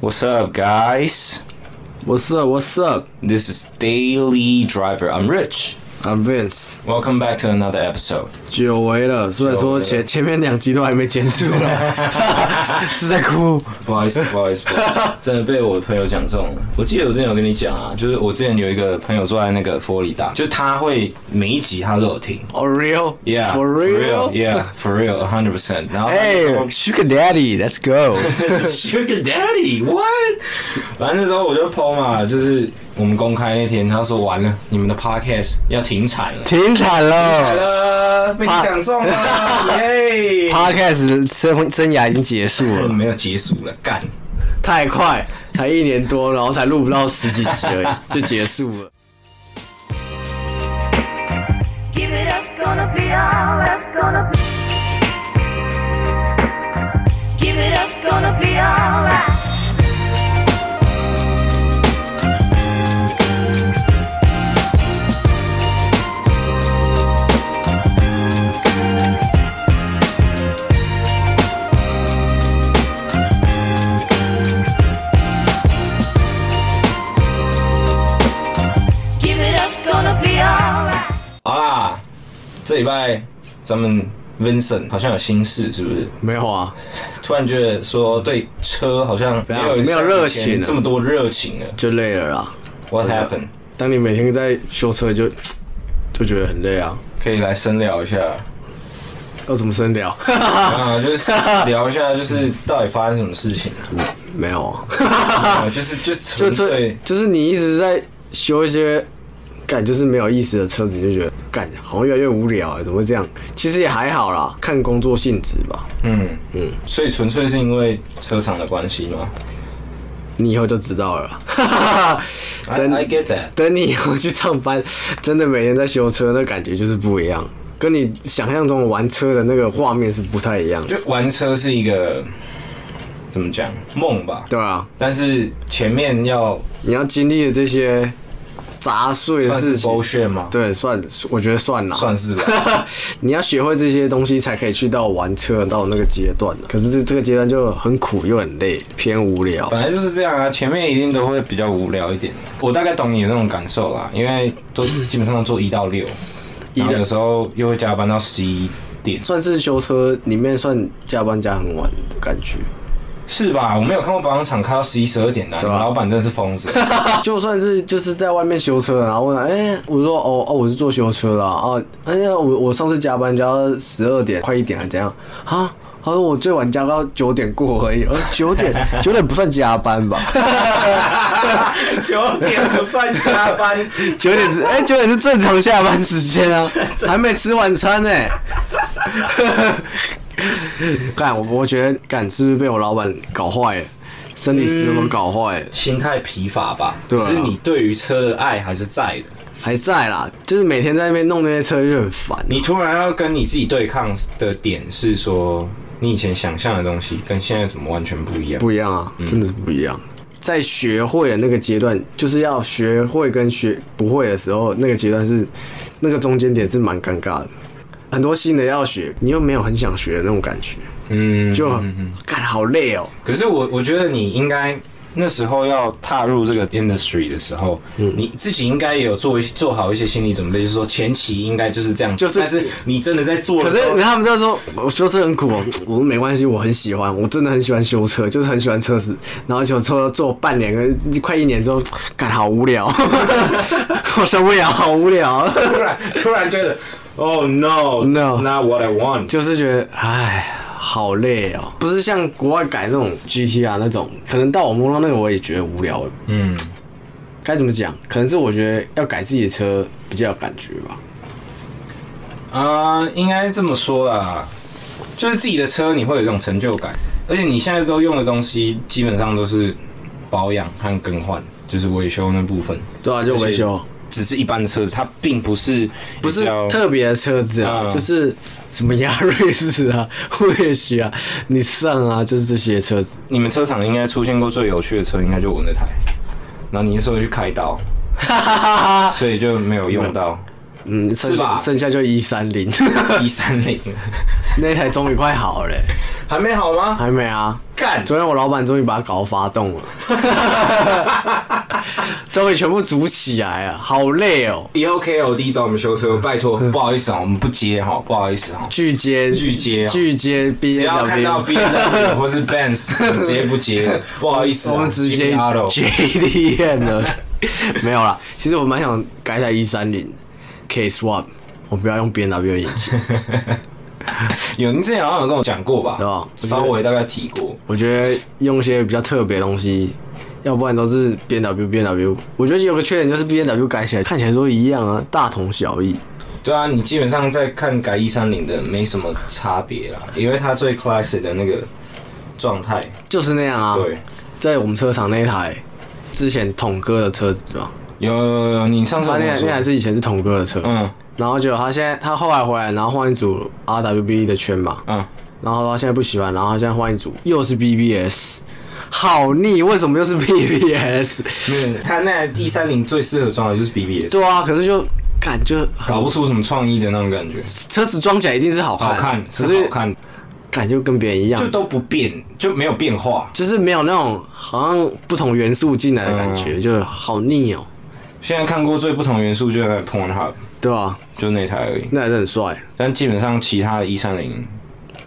What's up, guys? What's up? What's up? This is Daily Driver. I'm Rich. I'm Vince。Welcome back to another episode。久违了，虽然说前前面两集都还没结束呢，是在哭。不好意思，不好意思，不好意思，真的被我的朋友讲中了。我记得我之前有跟你讲啊，就是我之前有一个朋友坐在那个佛罗里达，就是他会每一集他都有听。Oh real? Yeah, For real? Yeah, for real, a hundred percent. Hey, Sugar Daddy, let's go. Sugar Daddy, what？反正那时候我就 PO 嘛，就是我们公开那天，他说完了，你们的 podcast 要停产了。停产来了。了，被你讲中了，耶！Podcast 生生涯已经结束了，没有结束了，干！太快，才一年多，然后才录不到十几集而已，就结束了。Give it up, gonna be alright, gonna be. Give it up, gonna be alright. Give 这礼拜咱们 Vincent 好像有心事，是不是？没有啊，突然觉得说对车好像没有没有热情这么多热情了。就累了啦。What happened？当你每天在修车就，就觉得很累啊。可以来深聊一下要怎么深聊？啊，就是 聊一下，就是到底发生什么事情没有啊。啊？就是就就纯是 就是你一直在修一些干就是没有意思的车子，你就觉得干好像越来越无聊哎，怎么会这样？其实也还好啦，看工作性质吧。嗯嗯，所以纯粹是因为车厂的关系吗你以后就知道了啦。I 等 I get that。等你以后去上班，真的每天在修车，那感觉就是不一样，跟你想象中玩车的那个画面是不太一样的。就玩车是一个怎么讲梦吧？对啊，但是前面要你要经历的这些杂碎是事情，bullshit 吗？对，算我觉得算了，算是吧。你要学会这些东西，才可以去到玩车到那个阶段的。可是这这个阶段就很苦又很累，偏无聊。本来就是这样啊，前面一定都会比较无聊一点。我大概懂你的那种感受啦，因为都基本上都做一到六，然后有时候又会加班到十一点，算是修车里面算加班加很晚的感觉。是吧？我没有看过保养厂开到十一十二点的，老板真的是疯子。就算是就是在外面修车，然后问，哎、我说哦哦，我是做修车的啊，哦哎呀，我我上次加班加到十二点，快一点还怎样啊？他说我最晚加到九点过而已，呃九点 九点不算加班吧？九点不算加班，九点是哎九点是正常下班时间啊，还没吃晚餐呢、干我我觉得干是不是被我老板搞坏了，生理时钟都搞坏了。心态疲乏吧？对啊可是你对于车的爱还是在的。还在啦，就是每天在那边弄那些车就很烦。你突然要跟你自己对抗的点是说，你以前想象的东西跟现在怎么完全不一样？不一样啊，真的是不一样。在学会的那个阶段，就是要学会跟学不会的时候，那个阶段是那个中间点是蛮尴尬的。很多新的要学，你又没有很想学的那种感觉，嗯，就干好累哦。可是我我觉得你应该那时候要踏入这个 industry 的时候，嗯你自己应该也有做一做好一些心理准备，就是说前期应该就是这样，就是但是你真的在做可的时候，是他们就说我修车很苦哦，我说没关系，我很喜欢，我真的很喜欢修车，就是很喜欢车子。然后就做做半年跟快一年之后，干好无聊，我受不了，好无聊。突然突然觉得，Oh no, No it's not what I want。就是觉得，唉，好累哦。不是像国外改那种 GT 啊那种，可能到我摸到那个我也觉得无聊了。嗯，该怎么讲？可能是我觉得要改自己的车比较有感觉吧。啊、应该这么说啦，就是自己的车你会有一种成就感，而且你现在都用的东西基本上都是保养和更换，就是维修那部分，对啊，就维修，只是一般的车子，它并不是不是特别的车子啊，嗯就是什么亚瑞士啊、威许啊、你上啊，就是这些车子。你们车厂应该出现过最有趣的车，应该就我那台。然后你那时候去开刀，所以就没有用到嗯，剩是吧下剩下就一三零。一三零。那台终于快好了、欸，还没好吗？还没啊。干！昨天我老板终于把它搞发动了，终于全部组起来了，好累哦。以后 KLD 找我们修车，拜托，不好意思啊，我们不接哈，不好意思啊。拒接，拒接，拒接 B，只要看到 BMW 或是 Benz，直接不接，不好意思，我们直接 J D N 了。没有啦，其实我蛮想改下一三零 K Swap，我不要用 BMW 引擎。有，你之前好像有跟我讲过吧？对吧？稍微大概提过。我觉得用一些比较特别的东西，要不然都是 B N W B N W。我觉得有个缺点就是 B N W 改起来看起来都一样啊，大同小异。对啊，你基本上在看改一三零的没什么差别啦，因为它最 classic 的那个状态就是那样啊。对，在我们车厂那一台之前统哥的车子吧？有有有，你上次那那台是以前是统哥的车，嗯。然后就他现在他后来回来，然后换一组 RWB 的圈嘛，嗯，然后他现在不喜欢，然后他现在换一组又是 BBS，好腻，为什么又是 BBS？嗯，他那一三零最适合装的就是 BBS。对啊，可是就感觉搞不出什么创意的那种感觉。车子装起来一定是好看，好看，可是好看，感觉跟别人一样，就都不变，就没有变化，就是没有那种好像不同元素进来的感觉，嗯、就好腻哦。现在看过最不同元素就是 Pornhub。对啊，就那台而已，那还是很帅。但基本上其他的一三零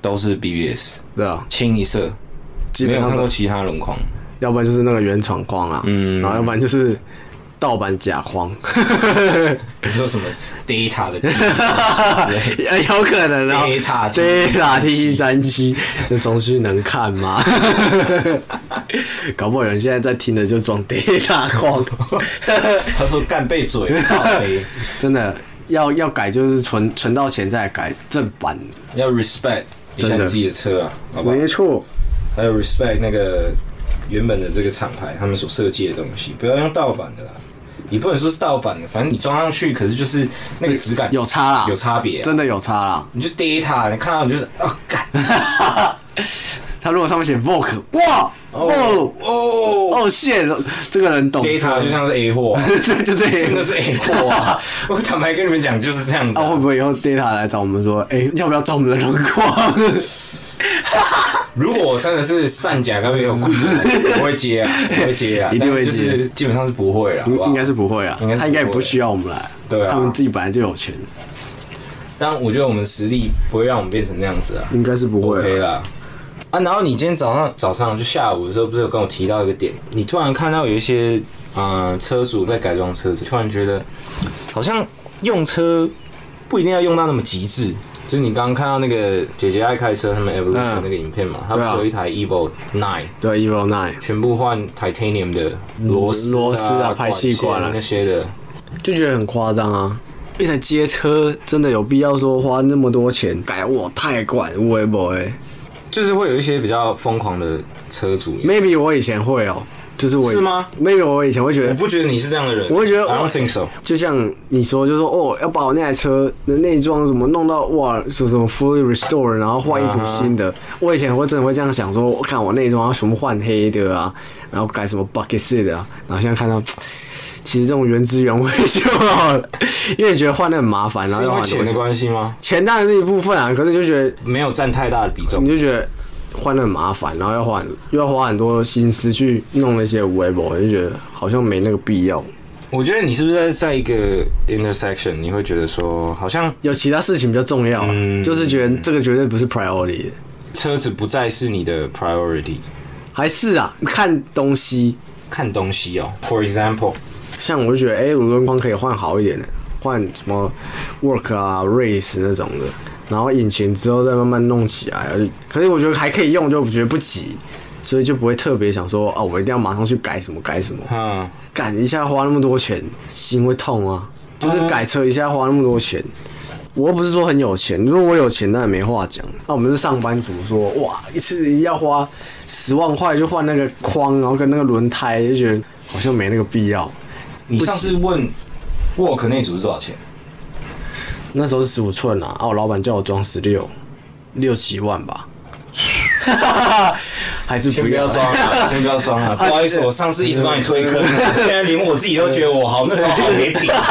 都是 BBS，对啊，清一色，没有看过其他轮框，要不然就是那个原厂框啊，嗯，然后要不然就是盗版假框。你说什么 Data 的？有可能啊，Data Data T 三七，这东西能看吗？搞不好有人现在在听的就装 Data 框。他说干背嘴，真的要要改就是存存到钱再改正版。要 respect 一下你自己的车啊？没错。还有 respect 那个原本的这个厂牌，他们所设计的东西，不要用盗版的啦。你不能说是盗版的，反正你装上去，可是就是那个质感有差啦，有差别，真的有差啦。你就 Data，你看到你就是啊干，他如果上面写 Vogue，哇哦哦哦，谢了，这个人懂。Data 就像是 A 货，就是真的是 A 货啊！我坦白跟你们讲，就是这样子。那会不会以后 Data 来找我们说，哎，要不要装我们的轮廓？如果我真的是善假跟没有贵，我会接啊，我会接啊，一定会接，就是基本上是不会了，应该是不会啊，他应该也不需要我们来，对啊，他们自己本来就有钱。但我觉得我们实力不会让我们变成那样子啊，应该是不会，OK 啦。啊，然后你今天早上早上就下午的时候，不是有跟我提到一个点，你突然看到有一些呃车主在改装车子，突然觉得好像用车不一定要用到那么极致。就是你刚刚看到那个姐姐爱开车，他们 Evolution 那个影片嘛，他们有一台 Evo Nine，对 Evo Nine，全部换 Titanium 的螺丝、螺丝啊、排气管啊那些的，就觉得很夸张啊！一台街车真的有必要说花那么多钱改？哇，太怪，会不会？就是会有一些比较疯狂的车主，Maybe 我以前会哦。就是我是吗？Maybe 我以前会觉得，我不觉得你是这样的人。我会觉得，I don't think so。就像你说，就说哦，要把我那台车的内装什么弄到哇，什么什么 fully restore，然后换一组新的。Uh. 我以前会真的会这样想，说我看我内装要全部换黑的啊，然后改什么 bucket seat 的啊。然后现在看到，其实这种原汁原味就好了，因为你觉得换的很麻烦，然后要钱的关系吗？钱当然是一部分啊，可是就觉得没有占太大的比重，你就觉得。换的很麻烦，然后要换，又要花很多心思去弄那些 web，我就觉得好像没那个必要。我觉得你是不是在在一个 intersection，你会觉得说好像有其他事情比较重要，啊，嗯、就是觉得这个绝对不是 priority，车子不再是你的 priority，还是啊，看东西，看东西哦。For example，像我就觉得，哎、欸，轮框可以换好一点的，换什么 work 啊，race 那种的。然后引擎之后再慢慢弄起来，可是我觉得还可以用，就觉得不急，所以就不会特别想说啊，我一定要马上去改什么改什么。嗯，改一下花那么多钱，心会痛啊。就是改车一下花那么多钱，我又不是说很有钱，如果我有钱那也没话讲。那我们是上班族说，说哇，一次要花十万块就换那个框，然后跟那个轮胎，就觉得好像没那个必要。你上次问 Work 那组是多少钱？那时候是十五寸啊，啊，我老板叫我装十六，六七万吧，还是不要。装了，先不要装了。不好意思，我上次一直帮你推坑，现在连我自己都觉得我好，那时候好没品。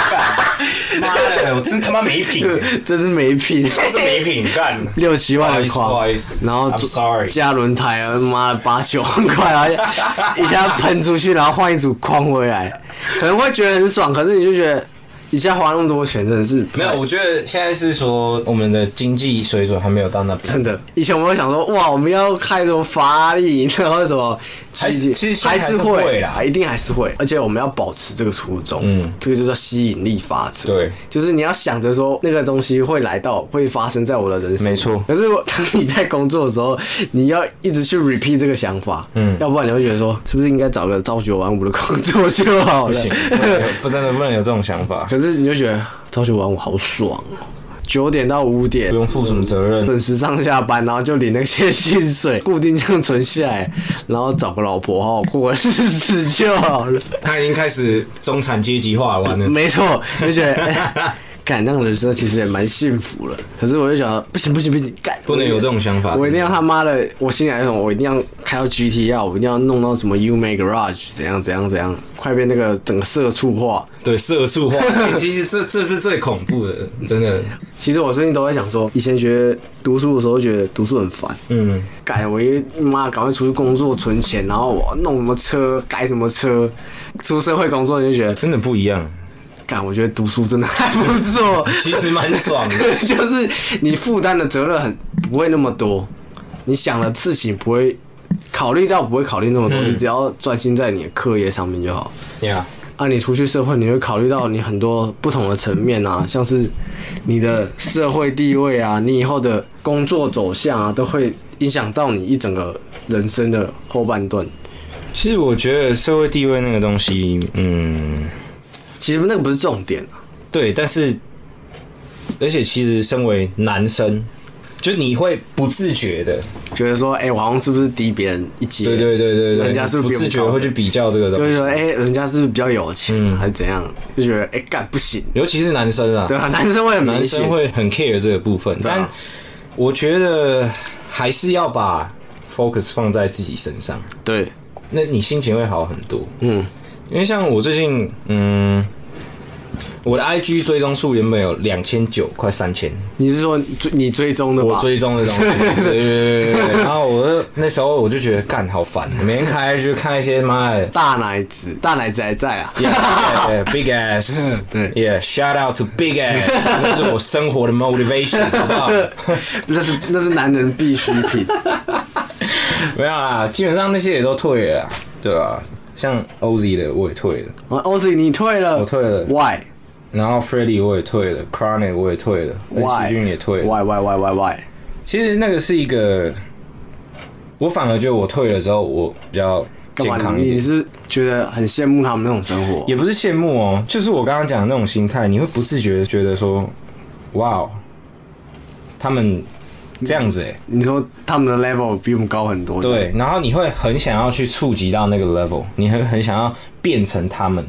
妈的，我真他妈没品，真是没品，真是没品，干。六七万的不好框意思，然后加轮胎啊，妈的八九万块啊，一下喷出去，然后换一组框回来，可能会觉得很爽，可是你就觉得。一下花那么多钱，真的是没有。我觉得现在是说我们的经济水准还没有到那边。真的，以前我们会想说，哇，我们要开什么法拉利，然后什么，还是其实还是会啦，一定还是会。而且我们要保持这个初衷，嗯，这个就叫吸引力法则。对，就是你要想着说那个东西会来到，会发生在我的人生。没错。可是当你在工作的时候，你要一直去 repeat 这个想法，嗯，要不然你会觉得说，是不是应该找个朝九晚五的工作就好了？不行，不真的不能有这种想法。可是你就觉得。朝九晚五好爽哦，九点到五点不用负什么责任，准时上下班，然后就领那些薪水，固定这样存下来，然后找个老婆好好过日子就好了。他已经开始中产阶级化完了，没错，就觉得。欸干那种人生其实也蛮幸福了，可是我就想，不行不行不行，干不能有这种想法。我一定要他妈的，我心里来说，我一定要开到 GTR，我一定要弄到什么 UMA Garage，怎样怎样怎样，快被那个整个社畜化。对，社畜化，欸、其实这这是最恐怖的，真的。其实我最近都在想说，以前学读书的时候觉得读书很烦，嗯，改我一妈赶快出去工作存钱，然后我弄什么车改什么车，出社会工作你就觉得真的不一样。我觉得读书真的 还不错，其实蛮爽的，就是你负担的责任很不会那么多，你想的事情不会考虑到不会考虑那么多，嗯、你只要专心在你的课业上面就好。Yeah. 啊，你出去社会，你会考虑到你很多不同的层面啊，像是你的社会地位啊，你以后的工作走向啊，都会影响到你一整个人生的后半段。其实我觉得社会地位那个东西，嗯。其实那个不是重点，对，但是而且其实身为男生，就你会不自觉的觉得说，哎、欸，我好像是不是低别人一阶？对对对对对，人家是不是不自觉会去比较这个东西？就是说，哎、欸，人家是不是比较有钱，嗯、还是怎样？就觉得，哎、欸，干不行，尤其是男生啊，对啊，男生会很男生会很 care 这个部分，啊、但我觉得还是要把 focus 放在自己身上，对，那你心情会好很多，嗯。因为像我最近，嗯，我的 IG 追踪数原本有两千九，快三千。你是说追你追踪的吧？我追踪的东西。对对对对。然后我那时候我就觉得干好烦，每天开就看一些妈的大奶子，大奶子还在啊。Yeah, yeah, yeah, big ass。对。Yeah，shout out to big ass，那是我生活的 motivation，好不好？那是那是男人必需品。没有啊，基本上那些也都退了，对吧？像 Ozzy 的我也退了，Ozzy 你退了，我退了，Why？然后 Freddie 我也退了，Chronic 我也退了，Why？君也退了，Why Why Why Why Why？其实那个是一个，我反而觉得我退了之后我比较健康一点。你是觉得很羡慕他们那种生活？也不是羡慕哦，就是我刚刚讲的那种心态，你会不自觉的觉得说，哇，他们。这样子哎、欸，你说他们的 level 比我们高很多，对，然后你会很想要去触及到那个 level，你很很想要变成他们，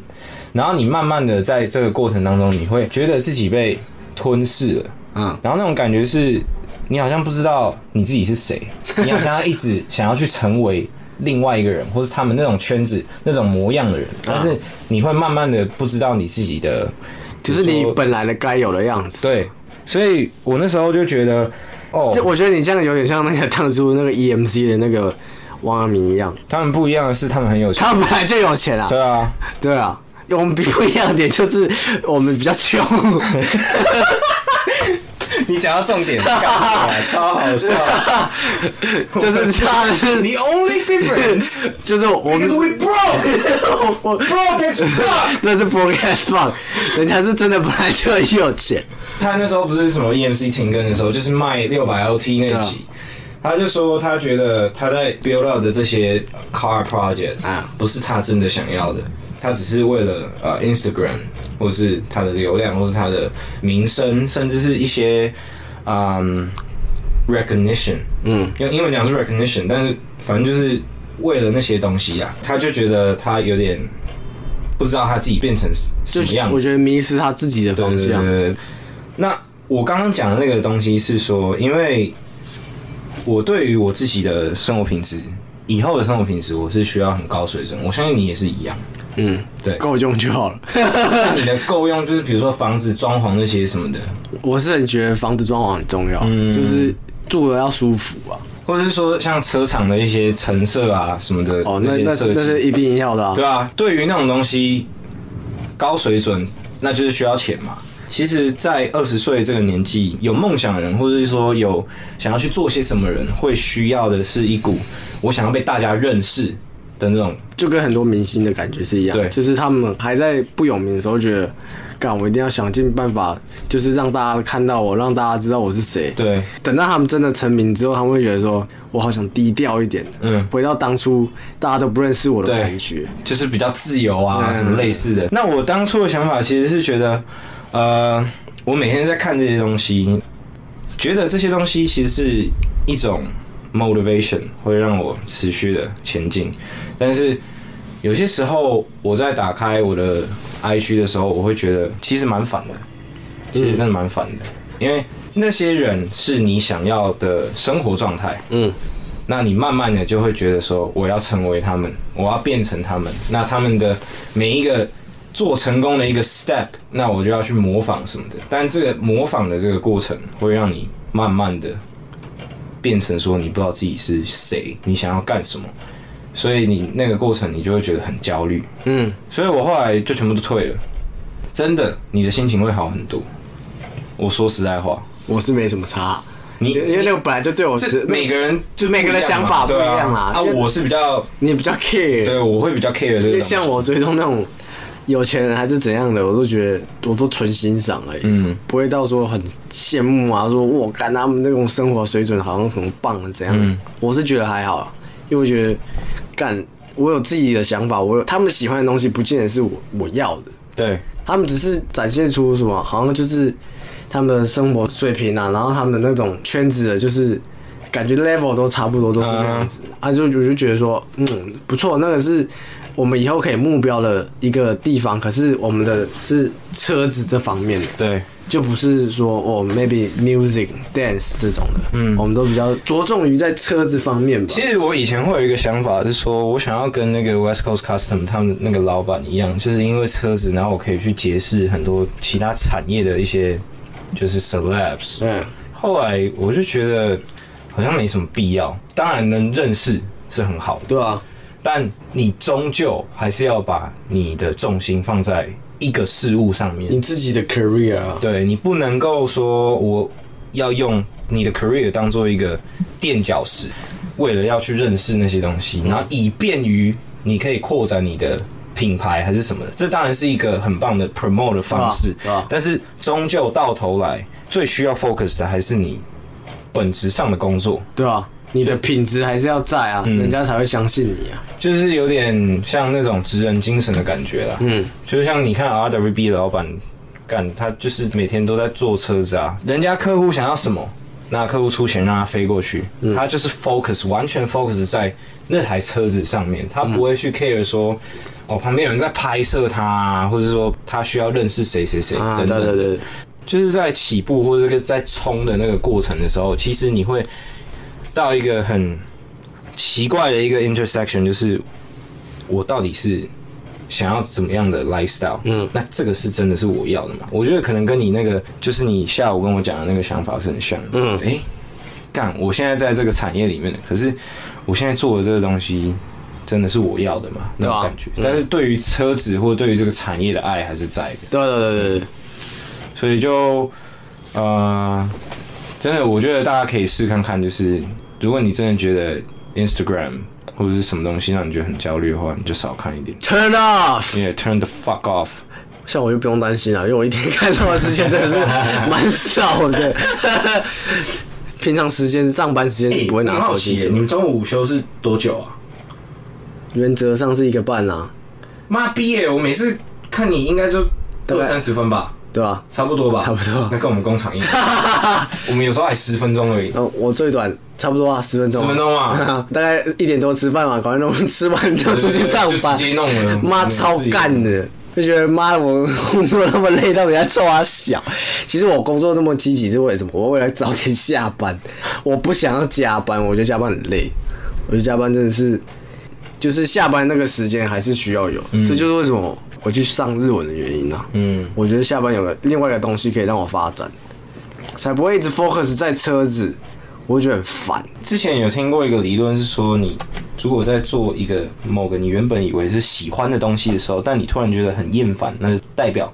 然后你慢慢的在这个过程当中，你会觉得自己被吞噬了，嗯，然后那种感觉是，你好像不知道你自己是谁，你好像要一直想要去成为另外一个人，或是他们那种圈子那种模样的人，但是你会慢慢的不知道你自己的，就是你本来的该有的样子，对，所以我那时候就觉得。哦，我觉得你这样有点像那个当初那个 EMC 的那个王阿明一样。他们不一样的是，他们很有钱。他们本来就有钱啊。对啊，对啊。我们比不一样的点就是我们比较穷。你讲到重点，超好笑。就是差的是 The only difference 就是我们 we broke，我 broke as fuck，这是 broke as fuck，人家是真的本来就很有钱。他那时候不是什么 EMC 停更的时候，就是卖六百 LT 那集，他就说他觉得他在 build up 的这些 car projects 啊，不是他真的想要的，他只是为了呃 Instagram 或是他的流量，或是他的名声，甚至是一些嗯 recognition，嗯，用英文讲是 recognition，但是反正就是为了那些东西啊，他就觉得他有点不知道他自己变成什么样子，我觉得迷失他自己的方向。对对对对那我刚刚讲的那个东西是说，因为我对于我自己的生活品质，以后的生活品质，我是需要很高水准。我相信你也是一样。嗯，对够用就好了。那你的够用就是比如说房子装潢那些什么的，我是很觉得房子装潢很重要，嗯就是住的要舒服啊。或者是说像车厂的一些陈设啊什么的哦，那那些设计，是那是一定要的啊。对啊，对于那种东西高水准，那就是需要钱嘛。其实，在二十岁这个年纪，有梦想的人，或者是说有想要去做些什么人，会需要的是一股我想要被大家认识的那种。就跟很多明星的感觉是一样，对就是他们还在不有名的时候，觉得，干我一定要想尽办法，就是让大家看到我，让大家知道我是谁。对，等到他们真的成名之后，他们会觉得说，我好想低调一点，嗯回到当初大家都不认识我的感觉。就是比较自由啊，嗯什么类似的。那我当初的想法其实是觉得，呃，我每天在看这些东西，觉得这些东西其实是一种 motivation，会让我持续的前进。但是有些时候，我在打开我的 IG 的时候，我会觉得其实蛮烦的，其实真的蛮烦的，因为那些人是你想要的生活状态。嗯，那你慢慢的就会觉得说，我要成为他们，我要变成他们。那他们的每一个做成功的一个 step，那我就要去模仿什么的。但这个模仿的这个过程，会让你慢慢的变成说，你不知道自己是谁，你想要干什么，所以你那个过程，你就会觉得很焦虑。嗯，所以我后来就全部都退了。真的，你的心情会好很多。我说实在话，我是没什么差，你因为那个本来就对我这是每个人就每个人的想法不一对样啦啊，啊，我是比较。你比较 care，对，我会比较 care 这个像我追踪那种有钱人还是怎样的，我都觉得我都纯欣赏而已，嗯，不会到说很羡慕啊，说我干他们那种生活水准好像很棒啊怎样？嗯。我是觉得还好，因为我觉得干我有自己的想法，我有他们喜欢的东西，不见得是我我要的，对，他们只是展现出什么，好像就是他们的生活水平啊，然后他们的那种圈子的，就是感觉 level 都差不多，都是那样子、啊，就我就觉得说，嗯，不错，那个是我们以后可以目标的一个地方，可是我们的是车子这方面。的，对，就不是说哦 maybe music dance 这种的，嗯。我们都比较着重于在车子方面吧。其。实我以前会有一个想法是说，我想要跟那个 West Coast Custom 他们那个老板一样，就是因为车子，然后我可以去结识很多其他产业的一些就是 celebs，嗯，后来我就觉得好像没什么必要，当然能认识是很好的，对啊，但你终究还是要把你的重心放在一个事物上面。你自己的 career 啊，对你不能够说我要用你的 career 当做一个垫脚石，为了要去认识那些东西，然后以便于你可以扩展你的品牌还是什么的，这当然是一个很棒的 promote 的方式啊啊。但是终究到头来，最需要 focus 的还是你本质上的工作，对啊，你的品质还是要在啊，人家才会相信你啊。就是有点像那种职人精神的感觉啦。嗯，就是像你看 RWB 的老板干，他就是每天都在坐车子啊，人家客户想要什么，那客户出钱让他飞过去，他就是 focus 完全 focus 在那台车子上面，他不会去 care 说。哦，旁边有人在拍摄他啊，或者说他需要认识谁谁谁等，等等。对对对，就是在起步或者是在冲的那个过程的时候，其实你会到一个很奇怪的一个 intersection，就是我到底是想要怎么样的 lifestyle？嗯那这个是真的是我要的吗？我觉得可能跟你那个就是你下午跟我讲的那个想法是很像的。嗯诶，干，我现在在这个产业里面的，可是我现在做的这个东西。真的是我要的嘛？那种感觉，但是对于车子或对于这个产业的爱还是在的。对对对对对，所以就呃，真的，我觉得大家可以试看看，就是如果你真的觉得 Instagram 或者是什么东西让你觉得很焦虑的话，你就少看一点。Turn off。也、yeah, turn the fuck off。像我就不用担心了，因为我一天看到的时间真的是蛮少的。平常时间上班时间是不会拿手机出来，你们中午午休是多久啊？原则上是一个半啊、妈逼耶！我每次看你应该就大三十分吧，对吧、差不多吧？差不多那跟我们工厂一样，我们有时候还十分钟而已。嗯，我最短差不多啊，十分钟十。分钟嘛 大概一点多吃饭嘛，搞完弄吃完就出去上班，就直接弄了妈超干的，就觉得妈我工作那么累，到底在做啊小？其实我工作那么积极是为什么？我为了早点下班，我不想要加班，我觉得加班很累，我觉得加班真的是。就是下班那个时间还是需要有，这就是为什么我去上日文的原因啊。嗯，我觉得下班有个另外一个东西可以让我发展，才不会一直 focus 在车子，我会觉得很烦。之前有听过一个理论是说，你如果在做一个某个你原本以为是喜欢的东西的时候，但你突然觉得很厌烦，那就代表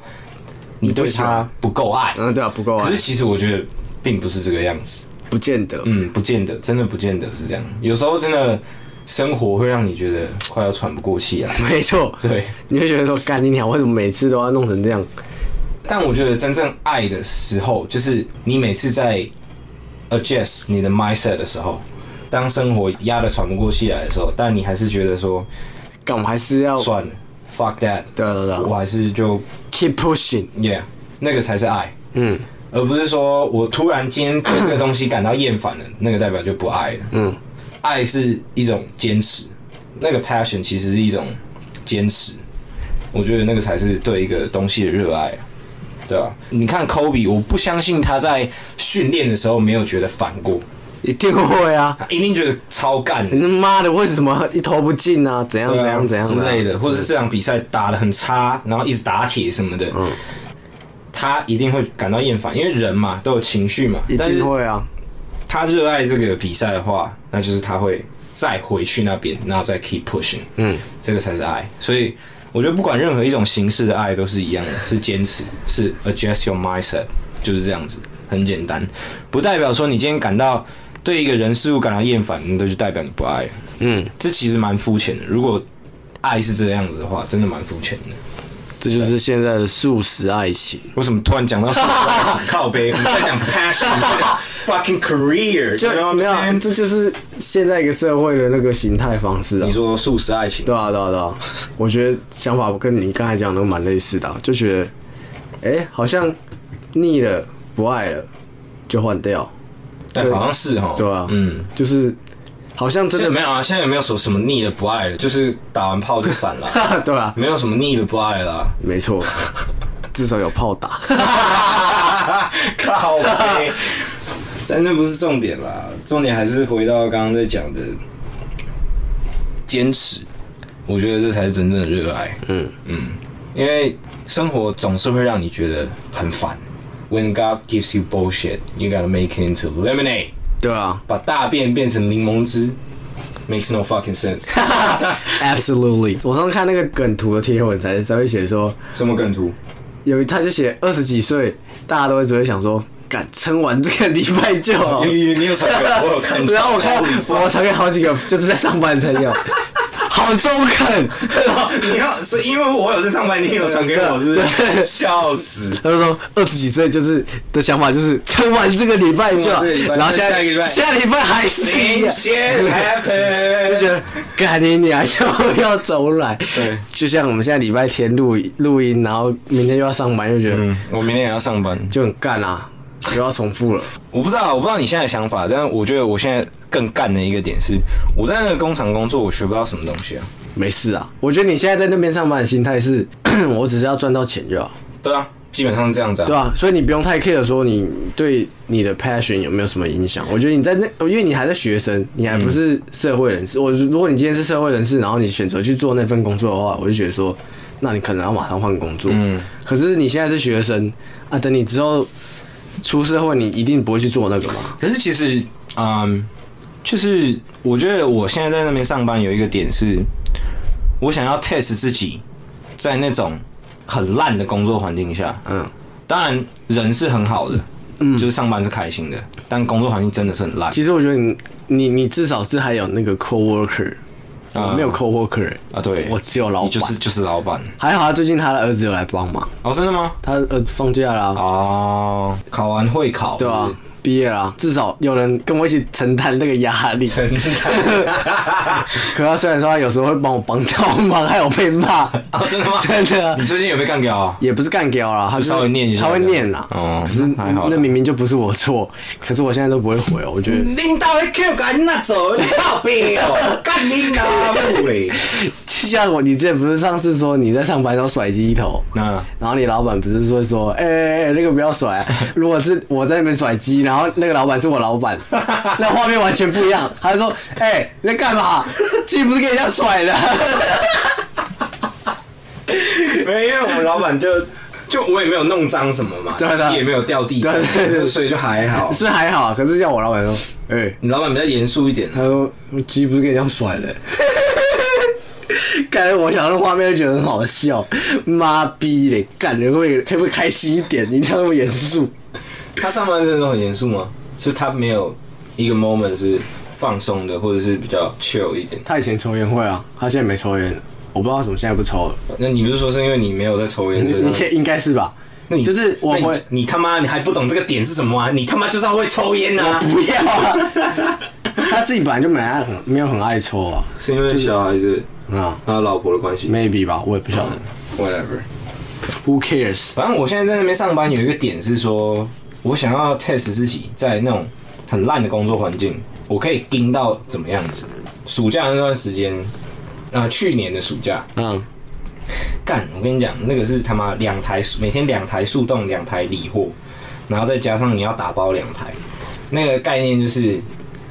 你对它不够爱。嗯，对啊，不够爱可是。其实我觉得并不是这个样子。不见得，嗯，不见得，真的不见得是这样。有时候真的生活会让你觉得快要喘不过气来。没错，对，你会觉得说，干你娘，为什么每次都要弄成这样？但我觉得真正爱的时候，就是你每次在 adjust 你的 mindset 的时候，当生活压得喘不过气来的时候，但你还是觉得说，干我还是要算了，fuck that，对啊对啊对。啊我还是就 keep pushing，yeah，那个才是爱，嗯。而不是说我突然间对这个东西感到厌烦了，那个代表就不爱了。嗯，爱是一种坚持，那个 passion 其实是一种坚持，我觉得那个才是对一个东西的热爱，对吧、你看 Kobe，我不相信他在训练的时候没有觉得烦过，一定会啊！他一定觉得超干你他妈的为什么一投不进啊？怎样怎样怎样之类的，或者是这场比赛打的很差，然后一直打铁什么的，嗯他一定会感到厌烦，因为人嘛都有情绪嘛，一定会啊！他热爱这个比赛的话，那就是他会再回去那边，然后再 keep pushing，嗯，这个才是爱。所以我觉得不管任何一种形式的爱都是一样的，是坚持，是 adjust your mindset，就是这样子，很简单，不代表说你今天感到对一个人事物感到厌烦，那就代表你不爱了。嗯，这其实蛮肤浅的。如果爱是这个样子的话，真的蛮肤浅的。这就是现在的素食爱情。为什么突然讲到素食爱情靠背？我们在讲 passion，我们在讲 fucking career，就没有啊，saying？这就是现在一个社会的那个形态方式啊你。说素食爱情，对啊，对啊，对啊，我觉得想法跟你刚才讲的都蛮类似的啊、就觉得，哎，好像腻了，不爱了，就换掉，但好像是哈，对啊，嗯，就是好像真的没有啊，现在有没有什什么腻的不爱了？就是打完炮就散了啊，对啊，没有什么腻的不爱了啊。没错，至少有炮打。靠背，但那不是重点啦，重点还是回到刚刚在讲的坚持，我觉得这才是真正的热爱。嗯嗯，因为生活总是会让你觉得很烦。When God gives you bullshit, you gotta make it into lemonade。对啊把大便变成柠檬汁，makes no fucking sense。Absolutely。我上次看那个梗图的贴文才才会写说，什么梗图？有他就写二十几岁，大家都会只会想说，敢撑完这个礼拜就好。你有传给我，我有看到。然后我看我传给好几个，就是在上班才有，好中肯。你要是因为我有在上班，你有传给我，是笑死。他就说二十几岁就是的想法就是撑完这个礼拜就然后下下个礼拜下礼拜还是一样，Shit happen，就觉得干你娘又要走来。对，就像我们现在礼拜天录录音，然后明天又要上班，就觉得嗯，我明天也要上班。就很干啊，又要重复了。我不知道，我不知道你现在的想法，但是我觉得我现在更干的一个点是，我在那个工厂工作，我学不到什么东西啊。没事啊，我觉得你现在在那边上班的心态是，我只是要赚到钱就好，对啊，基本上是这样子啊。对啊，所以你不用太 care 说你对你的 passion 有没有什么影响。我觉得你在那，因为你还是学生，你还不是社会人士。我如果你今天是社会人士，然后你选择去做那份工作的话，我就觉得说，那你可能要马上换工作。嗯，可是你现在是学生啊，等你之后出社会，你一定不会去做那个嘛。可是其实，嗯，就是我觉得我现在在那边上班有一个点是，我想要 test 自己，在那种很烂的工作环境下，嗯，当然人是很好的，嗯，就是上班是开心的，但工作环境真的是很烂。其实我觉得你你你至少是还有那个 coworker，、没有 coworker 啊。对，我只有老板。就是就是老板。还好，他最近他的儿子有来帮忙，哦，真的吗？他呃放假了、哦，考完会考对啊，毕业啦，至少有人跟我一起承担那个压力。承担 可他虽然说他有时候会帮我帮倒忙，还有被骂，啊，真的吗？真的啊你最近有被干掉啊？也不是干掉啦，他就稍微念一下他会念啦。哦可是那还好那明明就不是我错，可是我现在都不会回哦，我觉得领导的 Q 赶那走，你靠背哦，干你哪部嘞？就像我，你之前不是上次说你在上班都甩鸡头，嗯然后你老板不是说说，哎、欸欸欸那个不要甩、啊，如果是我在那边甩鸡，然然后那个老板是我老板，那画面完全不一样。他就说：“哎、你在干嘛？鸡不是给人家甩的。”没有，因为我们老板就就我也没有弄脏什么嘛，鸡也没有掉地上，对对对所以就还好。是还好，可是叫我老板说：“哎、你老板比较严肃一点，他说鸡不是给人家甩的。”感觉我想那画面就觉得很好笑，妈逼的，感觉会可不可以开心一点？你这样那么严肃。他上班真的都很严肃吗？就是他没有一个 moment 是放松的，或者是比较 chill 一点。他以前抽烟会啊，他现在没抽烟，我不知道为什么现在不抽了。那你不是说是因为你没有在抽烟？你现应该是吧？那你就是我那会你，你他妈你还不懂这个点是什么啊？你他妈就是要会抽烟啊！不要啊！他自己本来就没爱很没有很爱抽啊，是因为小孩子啊他老婆的关系，maybe 吧，我也不晓得。，whatever。Who cares？反正我现在在那边上班，有一个点是说，我想要 test 自己在那种很烂的工作环境，我可以盯到怎么样子。暑假那段时间，呃，去年的暑假，嗯，干，我跟你讲，那个是他妈两台，每天两台速冻，两台理货，然后再加上你要打包两台，那个概念就是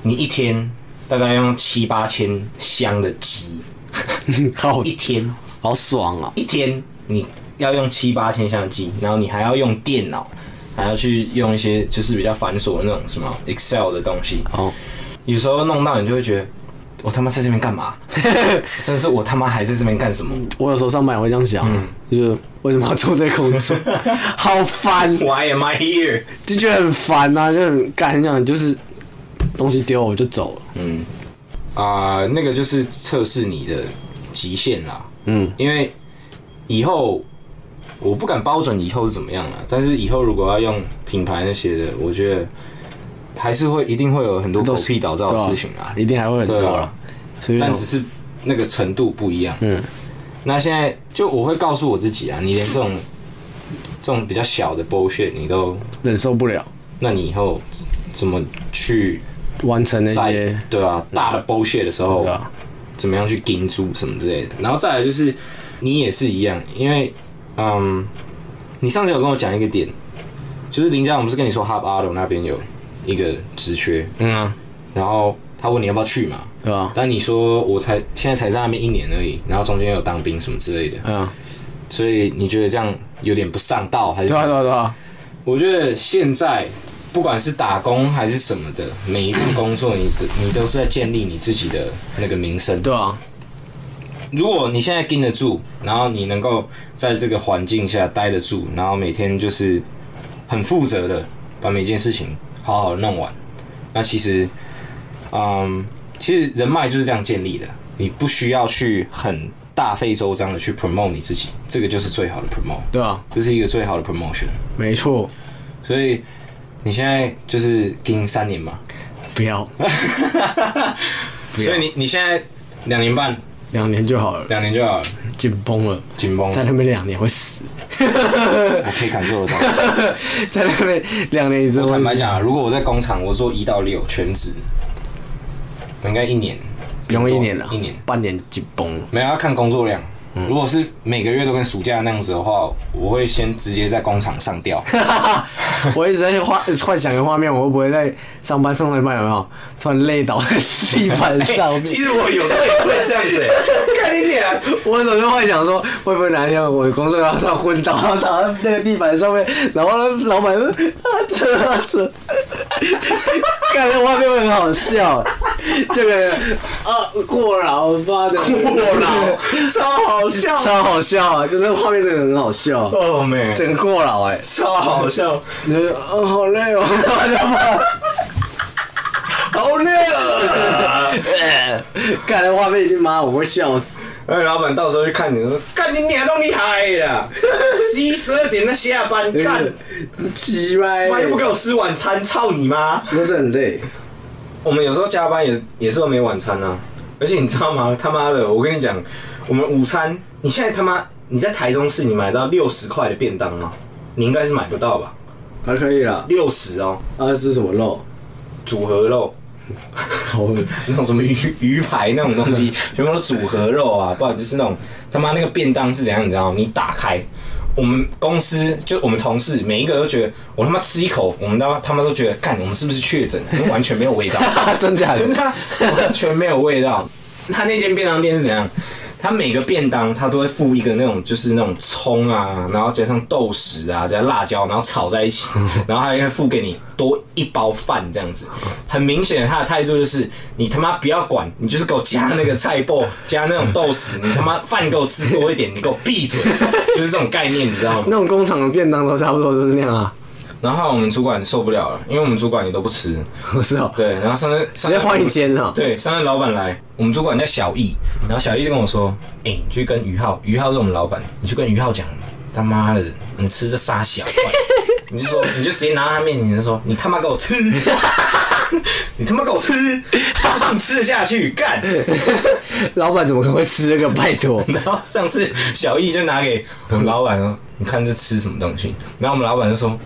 你一天大概要用七八千箱的鸡，好一天好爽啊！一天你要用七八千箱的鸡，然后你还要用电脑，还要去用一些就是比较繁琐的那种什么 Excel 的东西，哦，有时候弄到你就会觉得，我他妈在这边干嘛？真的是我他妈还在这边干什么？我有时候上班也会这样想嗯，就是为什么要做这个工作？好烦，Why am I here？就觉得很烦啊，就很干，很想就是东西丢我就走了。嗯，啊、那个就是测试你的极限啦。嗯，因为以后我不敢包准以后是怎么样了，但是以后如果要用品牌那些的，我觉得还是会一定会有很多狗屁倒灶的事情啊。一定还会很多了啊。所以但只是那个程度不一样。嗯，那现在就我会告诉我自己啊，你连这种这种比较小的 bullshit 你都，忍受不了那你以后怎么去完成那些，对啊大的 bullshit 的时候怎么样去盯住什么之类的？然后再来就是你也是一样，因为嗯，你上次有跟我讲一个点，就是林家我不是跟你说 Hub Auto 那边有一个职缺，嗯啊，然后他问你要不要去嘛？对吧？但你说我才现在才在那边一年而已，然后中间有当兵什么之类的，嗯啊，所以你觉得这样有点不上道还是对啊，对啊，对啊，我觉得现在不管是打工还是什么的，每一份工作你的你都是在建立你自己的那个名声。对啊，如果你现在盯得住，然后你能够在这个环境下待得住，然后每天就是很负责的把每件事情好好的弄完，那其实，嗯，其实人脉就是这样建立的。你不需要去很大费周章的去 promote 你自己，这个就是最好的 promote，对啊，这是一个最好的 promotion。没错，所以你现在就是盯三年嘛，不要。不要。所以你你现在两年半，两年就好了，两年就好了，紧绷了，紧绷，在那边两年会死，我可以感受得到。在那边两年你真的会死，坦白讲啊，如果我在工厂，我做一到六全职，我应该一年，不用一年了，一年。半年紧绷。了，没有要看工作量。如果是每个月都跟暑假那样子的话，我会先直接在工厂上吊。我一直在幻幻想一个画面，我会不会在上班上到一半有没有？突然累倒在地板上面？其实我有时候也会这样子、欸，看你脸，我总是幻想说，会不会哪一天我的工作要上昏倒，然后倒在那个地板上面，然后呢老板说啊扯啊扯，感觉画面会很好笑，这个啊过劳，妈的。过劳，超好笑，超好笑啊！就那个画面真的很好笑，哦没，整个过劳哎、超好笑，你就哦好累哦，好累啊！看那画面已经妈我会笑死。哎，老板到时候去看你，说干你娘都厉害呀！十一十二点才下班，干鸡歪，妈又不给我吃晚餐，操你妈！真是很累。我们有时候加班也也是会没晚餐啊，而且你知道吗？他妈的，我跟你讲，我们午餐，你现在他妈你在台中市，你买到六十块的便当吗？你应该是买不到吧？还可以啦。六十哦，啊，是什么肉？组合肉，好，那种什么鱼鱼排那种东西，全部都组合肉啊，不然就是那种他妈那个便当是怎样，你知道吗？你打开，我们公司就我们同事每一个都觉得，我他妈吃一口，我们他妈他们都觉得，干我们是不是确诊？因为完全没有味道，真假的真的啊完全没有味道。他那间便当店是怎样？他每个便当他都会附一个那种就是那种葱啊，然后加上豆豉啊，加辣椒，然后炒在一起，然后还会附给你多一包饭这样子。很明显他的态度就是，你他妈不要管，你就是给我加那个菜脯，加那种豆豉，你他妈饭给我吃多一点，你给我闭嘴，就是这种概念，你知道吗？那种工厂的便当都差不多都是那样啊。然后我们主管受不了了，因为我们主管也都不吃。不 是哦，对，然后上次直接换一间了。对，上次老板来，我们主管叫小易，然后小易就跟我说：“哎、欸，你去跟于浩，于浩是我们老板，你去跟于浩讲，他妈的，你吃这沙小块，你就说，你就直接拿到他面前说，你他妈给我吃，你他妈给我吃，不是你吃得下去，干。”老板怎么可能会吃这个？拜托。然后上次小易就拿给我们老板说：“你看这吃什么东西？”然后我们老板就说。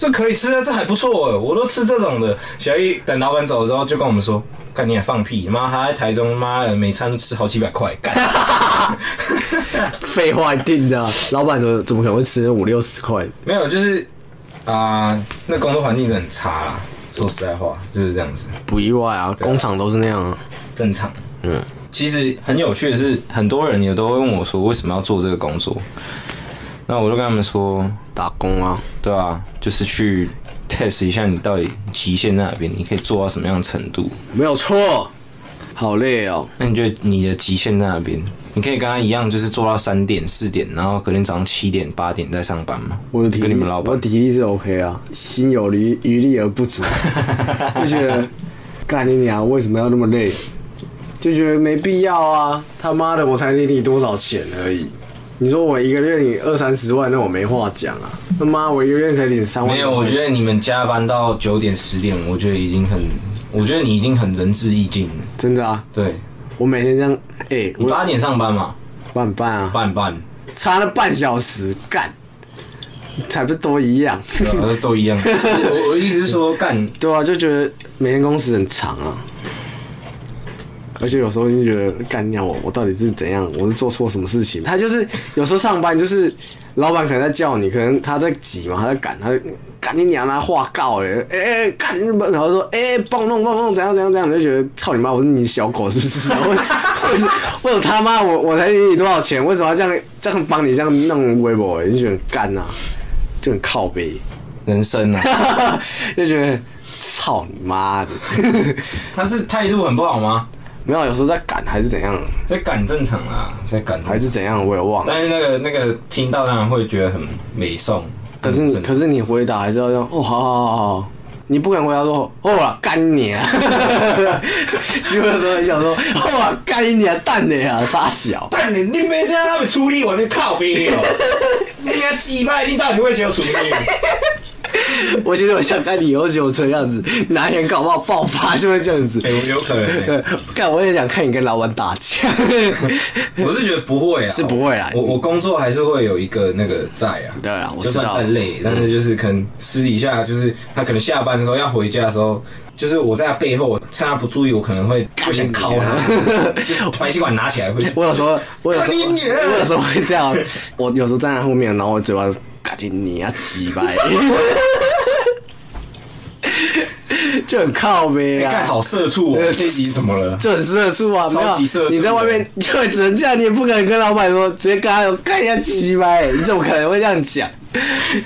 这可以吃啊，这还不错哎，我都吃这种的。小易等老板走了之后，就跟我们说：“看你还放屁，妈还在台中，妈的每餐都吃好几百块。”干，废话一定的，老板怎么怎么可能会吃五六十块？没有，就是啊、呃，那工作环境真的很差啦。说实在话，就是这样子。不意外啊，工厂都是那样啊，正常。嗯，其实很有趣的是，很多人也都会问我说，为什么要做这个工作？那我就跟他们说，打工啊，对啊，就是去 test 一下你到底极限在哪边，你可以做到什么样的程度。没有错，好累哦。那你觉得你的极限在哪边？你可以跟他一样，就是做到三点、四点，然后隔天早上七点、八点再上班吗？我的体力，跟你们老板，我的体力是 OK 啊，心有余余力而不足，就觉得干你娘，为什么要那么累？就觉得没必要啊！他妈的，我才领你多少钱而已。你说我一个月领二三十万，那我没话讲啊！他妈，我一个月才领三万。没有，我觉得你们加班到九点十点，我觉得已经很，我觉得你已经很仁至义尽了。真的啊？对，我每天这样，哎、欸，你八点上班嘛？八点半啊？八点半，差了半小时，干，才不都一样？对啊，都一样。我我的意思是说，干，对啊，就觉得每天工时很长啊。而且有时候就觉得干掉我，我到底是怎样？我是做错什么事情？他就是有时候上班就是老板可能在叫你，可能他在挤嘛，他在赶，他赶紧娘他话告嘞，哎哎干日本，然后说哎帮我弄帮我弄怎样怎样怎样，你就觉得操你妈，我是你小狗是不是？为什么为什么他妈我我才给你多少钱？为什么要这样这样帮你这样弄微博？你就觉得干呐，就很靠背人生啊，就觉得操你妈的，他是态度很不好吗？没有，有时候在赶还是怎样？在赶正常啊，在赶还是怎样？我也忘了。但是那个那个听到当然会觉得很美颂。可是可是你回答还是要用哦，好好好好，你不敢回答说哦啊干你啊！其实有时候很想说哦啊干你啊蛋你啊傻小蛋你你没在那边处理完你靠边哦，你要击败你到底会怎样处理？我其实我想看你有酒车样子，哪一天搞不好爆发就会这样子。哎、欸，有可能、欸。干，我也想看你跟老板打架。我是觉得不会啊，是不会啦。我我工作还是会有一个那个在啊。对啊，我知道。就算再累，但是就是可能私底下，就是他可能下班的时候要回家的时候，就是我在他背后，趁他不注意，我可能会会想敲他，就排气管拿起来会。我有时候，我有时候，我有时候会这样。我有时候站在后面，然后我嘴巴。赶紧你啊，鸡掰，就很靠呗啊！好社畜哦，这集怎么了？就很社畜啊，超级社畜。你在外面 就只能这样，你也不可能跟老板说，直接跟他说干人家鸡掰，你怎么可能会这样讲？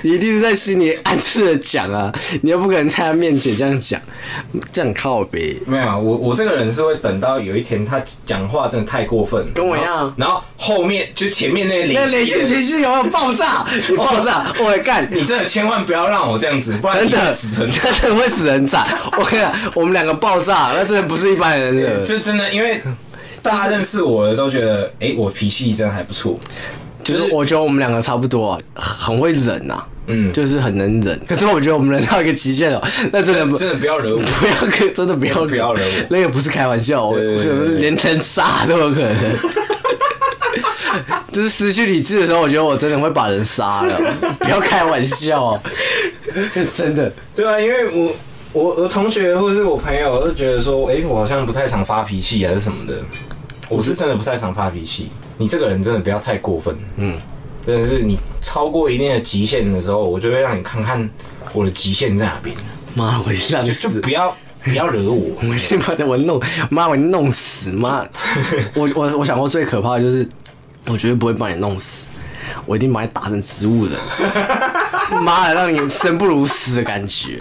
你 一定是在心里暗自的讲啊，你又不可能在他面前这样讲，这样靠呗。没有，我我这个人是会等到有一天他讲话真的太过分，跟我一样。然后后面就前面那个那累积情绪有没有爆炸？你 爆炸，我会干。你真的千万不要让我这样子，不然真的死人，真的会死人惨。我跟你讲，我们两个爆炸，那真的不是一般人的。就真的，因为大家认识我的都觉得，哎、欸，我脾气真的还不错。就是我觉得我们两个差不多，很会忍呐，嗯，就是很能忍。可是我觉得我们忍到一个极限了，那真的真的不要惹我，不要，真的不要不要惹我，那个不是开玩笑，我连人杀都有可能。就是失去理智的时候，我觉得我真的会把人杀了，不要开玩笑，真的。对啊，因为我我我同学或者是我朋友都觉得说，哎，我好像不太常发脾气还是什么的，我是真的不太常发脾气。你这个人真的不要太过分，嗯，真的是你超过一定的极限的时候，我就会让你看看我的极限在哪边。妈，我一上就死就不要不要惹我。我先把我弄，妈，我弄死妈！我我我想过最可怕的就是，我绝对不会把你弄死，我一定把你打成植物人。妈的，让你生不如死的感觉。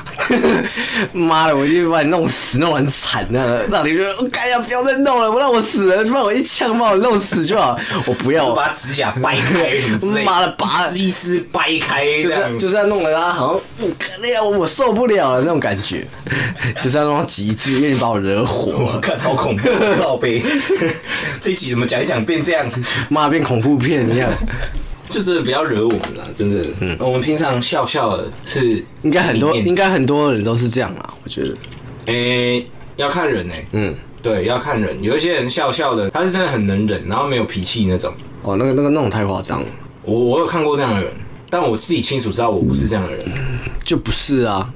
妈的，我一定把你弄死，弄得很惨的，让你觉得，我干呀，不要再弄了，不让我死了，不然我一枪把我弄死就好。我不要，我把指甲掰开什么之类的，妈的把一丝掰开，就是就是要弄得他好像，我那样我受不了了那种感觉，就是要弄到极致，因为你把我惹火了。我看好恐怖，靠背。这一集怎么讲一讲变这样？妈变恐怖片一样，就真的不要惹我们了，真的。嗯，我们平常笑笑的是应该很多应该很多人都是这样啊，我觉得。诶、要看人诶、嗯，对，要看人。有一些人笑笑的，他是真的很能忍，然后没有脾气那种。哦，那个那个那种太夸张了，我我有看过这样的人，但我自己清楚知道我不是这样的人，就不是啊。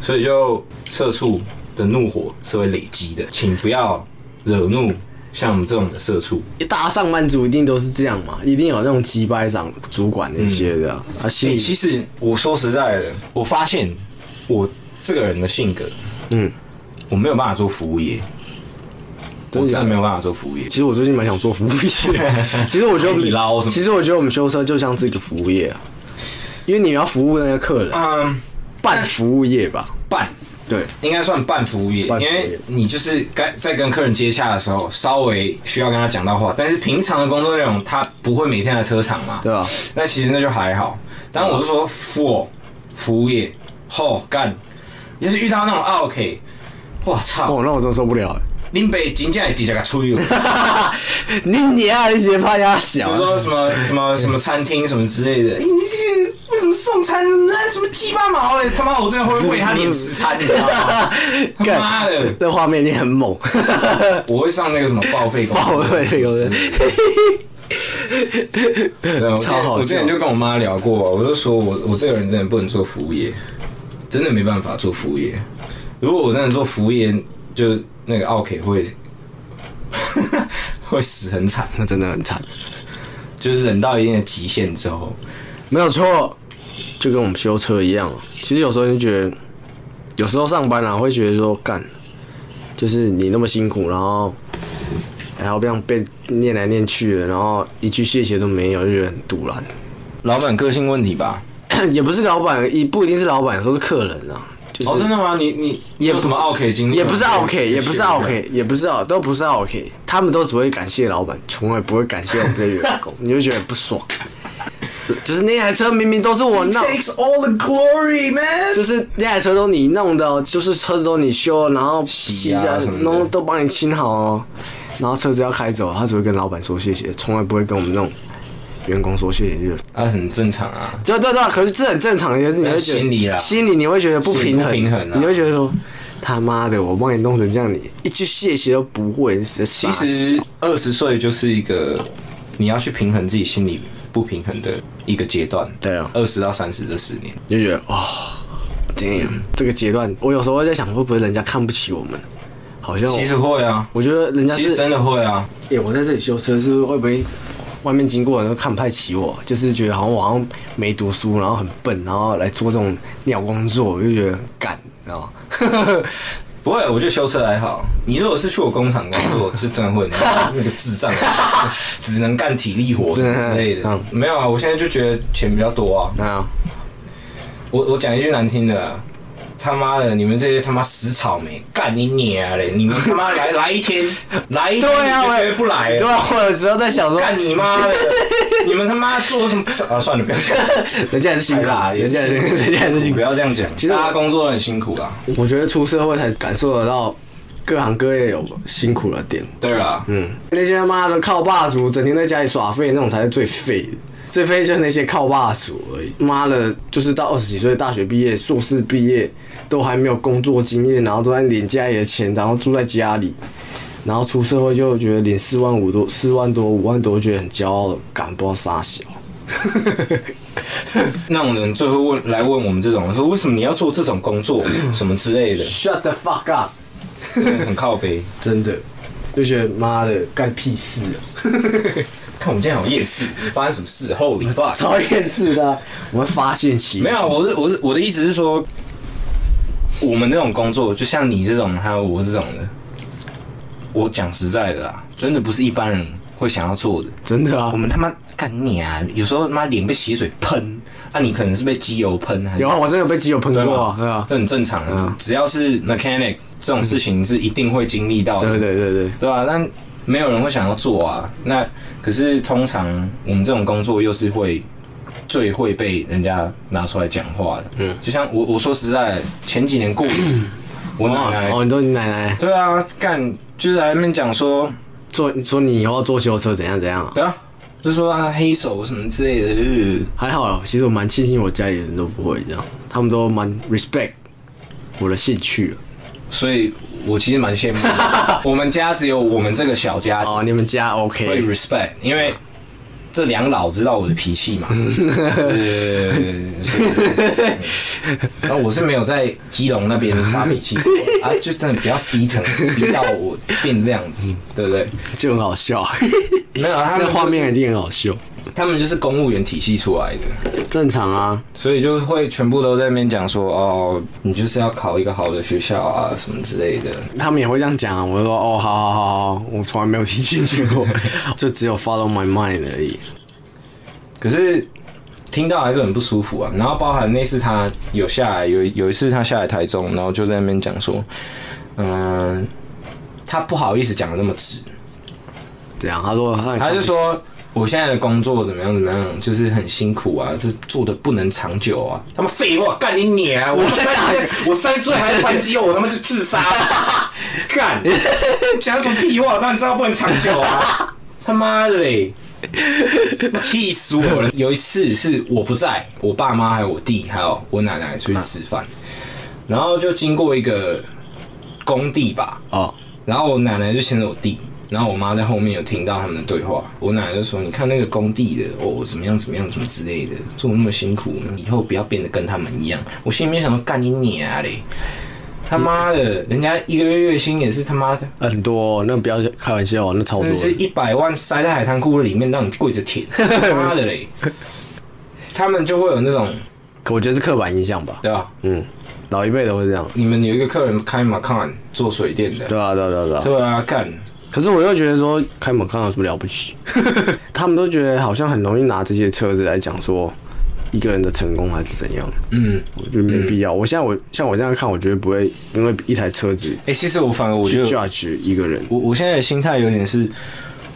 所以就社畜的怒火是会累积的，请不要惹怒像我们这种的社畜。大上班族一定都是这样嘛，一定有那种几百长主管那些的啊，啊心欸其实我说实在的，我发现我这个人的性格，嗯，我没有办法做服务业，我真的没有办法做服务业。其实我最近蛮想做服务业，其实我觉得我海底捞什，么其实我觉得我们修车就像是一个服务业啊，因为你要服务那些客人，嗯，半服务业吧，半对，应该算半服务业，因为你就是该在跟客人接洽的时候，稍微需要跟他讲到话，但是平常的工作内容他不会每天来车场嘛，对啊？那其实那就还好。但我是说 for 服务业，后干，要是遇到那种 OK，我操，哦，那我真的受不了欸。林北真正会直接给吹 了。你你啊，你些怕压小比如啊，说什么什么什么餐厅什么之类的，欸 你这个为什么送餐那什么鸡巴毛嘞？他妈我真的会喂他脸吃餐，你知道吗？他干妈的，这画面一定很猛，我会上那个什么报废公司报废这个之类的对，我之前超好笑我之前就跟我妈聊过，我就说我我这个人真的不能做服务业，真的没办法做服务业。如果我真的做服务业，就那个奥 K 会 会死很惨，那真的很惨，就是忍到一定的极限之后，没有错，就跟我们修车一样。其实有时候就觉得，有时候上班啊，会觉得说干，就是你那么辛苦，然后还要这样被念来念去的，然后一句谢谢都没有，就觉得很堵然。老板个性问题吧？也不是老板，也不一定是老板，都是客人啊。就是、哦，真的吗？你你你有什么 OK 经历？也不是 OK，也不是 OK，也不是 OK，都不是 OK，他们都只会感谢老板，从来不会感谢我们的员工，你就觉得不爽。就是那台车明明都是我弄，Takes all the glory, man。就是那台车都你弄的哦，就是车子都你修，然后洗啊弄都帮你清好哦，然后车子要开走，他只会跟老板说谢谢，从来不会跟我们那种员工说谢谢，就啊，很正常啊。对对对，可是这很正常，也是你会觉得心里啊心里你会觉得不平衡，不平衡啊你会觉得说他妈的，我帮你弄成这样，你一句谢谢都不会，其其实二十岁就是一个你要去平衡自己心里不平衡的一个阶段。对啊二十到三十这十年，就觉得哇、哦、，damn，这个阶段，我有时候会在想，会不会人家看不起我们？好像其实会啊，我觉得人家是其实真的会啊。耶、我在这里修车，是不是会不会外面经过的人都看不太起我？就是觉得好像我好像没读书，然后很笨，然后来做这种鸟工作，我就觉得干，知道吗？不会，我觉得修车还好。你如果是去我工厂工作，是真的会 那个智障，只能干体力活什么之类的嗯。没有啊，我现在就觉得钱比较多啊。那我我讲一句难听的啊，他妈的，你们这些他妈死草莓，干你娘嘞！你们他妈来来一天，来一天对啊，我你就绝对不来了对啊，我有时候在想说，干你妈的！你们他妈做什么？啊，算了，不要讲。人家还是辛苦，啦，人家人家还是辛苦不。要这样讲。其实大家工作都很辛苦啦。我觉得出社会才感受得到各行各业有辛苦的点。对啊，嗯，那些他妈的靠霸主，整天在家里耍废那种才是最废的。最废就是那些靠霸主而已。妈的，就是到二十几岁，大学毕业、硕士毕业，都还没有工作经验，然后都在领家里的钱，然后住在家里，然后出社会就觉得领四万五多、四万多、五万多，觉得很骄傲，敢不知道傻小。那种人最后问来问我们这种人说，为什么你要做这种工作，什么之类的，Shut the fuck up！真的很靠背。真的，就觉得妈的干屁事啊！看我们今天好夜市，发生什么事？Holy fuck！超夜市的啊，我们发现奇没有，我是我是我的意思是说，我们这种工作，就像你这种，还有我这种的，我讲实在的啊，真的不是一般人会想要做的。真的啊我，们他妈干你啊！有时候他妈脸被洗水喷，啊，你可能是被机油喷，还是有啊，我真的有被机油喷对过？对啊，这很正常的嗯，只要是 mechanic 这种事情是一定会经历到的。对对对对，对吧、但没有人会想要做啊。那可是通常我们这种工作又是会最会被人家拿出来讲话的。嗯，就像我我说实在，前几年过年，我奶奶，哦，你说你奶奶对啊，干就是来那边讲说，做说你以后要坐修车怎样怎样啊？对啊，就说啊黑手什么之类的。呃还好，其实我蛮庆幸我家里人都不会这样，他们都蛮 respect 我的兴趣了。所以我其实蛮羡慕的。我们家只有我们这个小家哦，你们家会 OK？respect，因为这两老知道我的脾气嘛。然后我是没有在基隆那边发脾气 啊，就真的不要逼成逼到我变这样子，对不对？就很好笑，没有，他那们就是画面一定很好笑。他们就是公务员体系出来的，正常啊，所以就会全部都在那边讲说，哦，你就是要考一个好的学校啊，什么之类的。他们也会这样讲啊。我就说哦，好好好好，我从来没有听进去过，就只有 follow my mind 而已。可是听到还是很不舒服啊。然后包含那次他有下来，有有一次他下来台中，然后就在那边讲说，嗯、他不好意思讲的那么直，这样，他说他他就说我现在的工作怎么样怎么样，就是很辛苦啊，这做的不能长久啊。他们废话，干你娘、啊！我三岁，我三岁还在换肌肉，我他妈就自杀了。干，讲什么屁话？当然知道不能长久啊！他妈的嘞！气死我了！有一次是我不在，我爸妈还有我弟还有我奶奶出去吃饭，然后就经过一个工地吧，哦，然后我奶奶就牵着我弟，然后我妈在后面有听到他们的对话。我奶奶就说：“你看那个工地的，哦，怎么样怎么样，怎么之类的，做那么辛苦，以后不要变得跟他们一样。”我心里面想说：“干你娘嘞！他妈的，人家一个月月薪也是他妈的，很多、哦，那不要开玩笑，那超多是一百万塞在海滩裤里面，让你跪着舔，他妈的嘞！他们就会有那种，我觉得是刻板印象吧。对吧？嗯，老一辈都会这样。你们有一个客人开马康做水电的，对啊，对啊，对啊，对啊。对啊，干。可是我又觉得说开门看有什么了不起？他们都觉得好像很容易拿这些车子来讲说一个人的成功还是怎样，嗯，我觉得没必要。我现在我像我这样看，我觉得不会因为一台车子哎、其实我反而我觉得，judge 一个人。我我现在的心态有点是，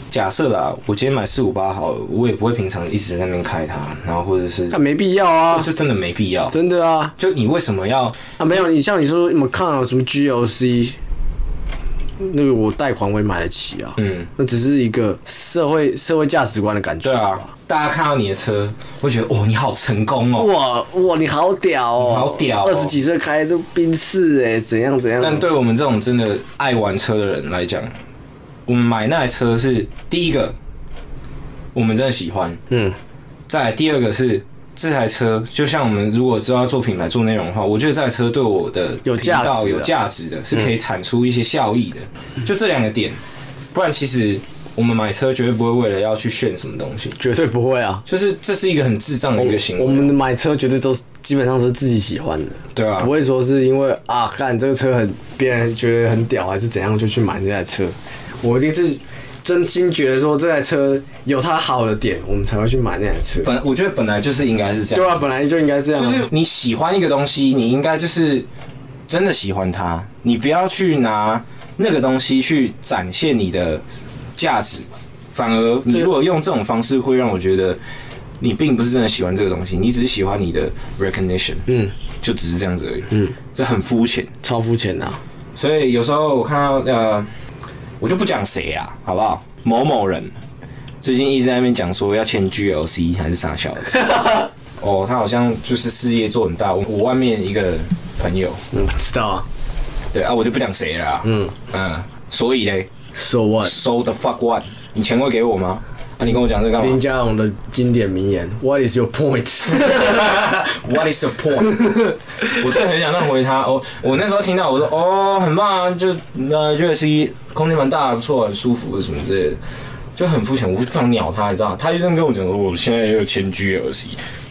假设啦，我今天买四五八好了，我也不会平常一直在那边开它，然后或者是那没必要啊，就真的没必要。真的啊就你为什么要？啊没有，你像你说你们看有什么 GLC，那个我贷款我也买得起啊，嗯，那只是一个社会社会价值观的感觉。对啊，大家看到你的车，会觉得哦，你好成功哦。哇哇，你好屌哦，好屌哦二十几岁开都宾士哎，怎样怎样？但对我们这种真的爱玩车的人来讲，我们买那台车是第一个，我们真的喜欢。嗯，再来第二个是这台车，就像我们如果知道要做品牌、做内容的话，我觉得这台车对我的有价道有价值的，是可以产出一些效益的。就这两个点，不然其实我们买车绝对不会为了要去炫什么东西，绝对不会啊。就是这是一个很智障的一个行为。我们的买车绝对都是基本上都是自己喜欢的，对啊不，会说是因为啊，干这个车很别人觉得很屌还是怎样就去买这台车。我一定是真心觉得说这台车有它好的点，我们才会去买那台车。本我觉得本来就是应该是这样。对啊，本来就应该这样啊。就是你喜欢一个东西，你应该就是真的喜欢它，你不要去拿那个东西去展现你的价值，反而你如果用这种方式，会让我觉得你并不是真的喜欢这个东西，你只是喜欢你的 recognition，嗯，就只是这样子而已，嗯，这很肤浅。超肤浅的啊。所以有时候我看到呃，我就不讲谁啦，好不好？某某人最近一直在那边讲说要签 GLC 还是啥小的，哦，他好像就是事业做很大。我我外面一个朋友，嗯，知道啊。对啊，我就不讲谁了啊。嗯嗯，所以嘞 So what？，so the fuck what？你钱会给我吗？啊，你跟我讲这干林嘛家龙的经典名言：What is your point？？What is your point？我真的很想那回他哦。我那时候听到我说哦，很棒啊，就那 USB 空间蛮大的，不错，很舒服什么之类的，就很肤浅，我就不想鸟他，你知道吗？他一直跟我讲说，我现在也有千 GLC，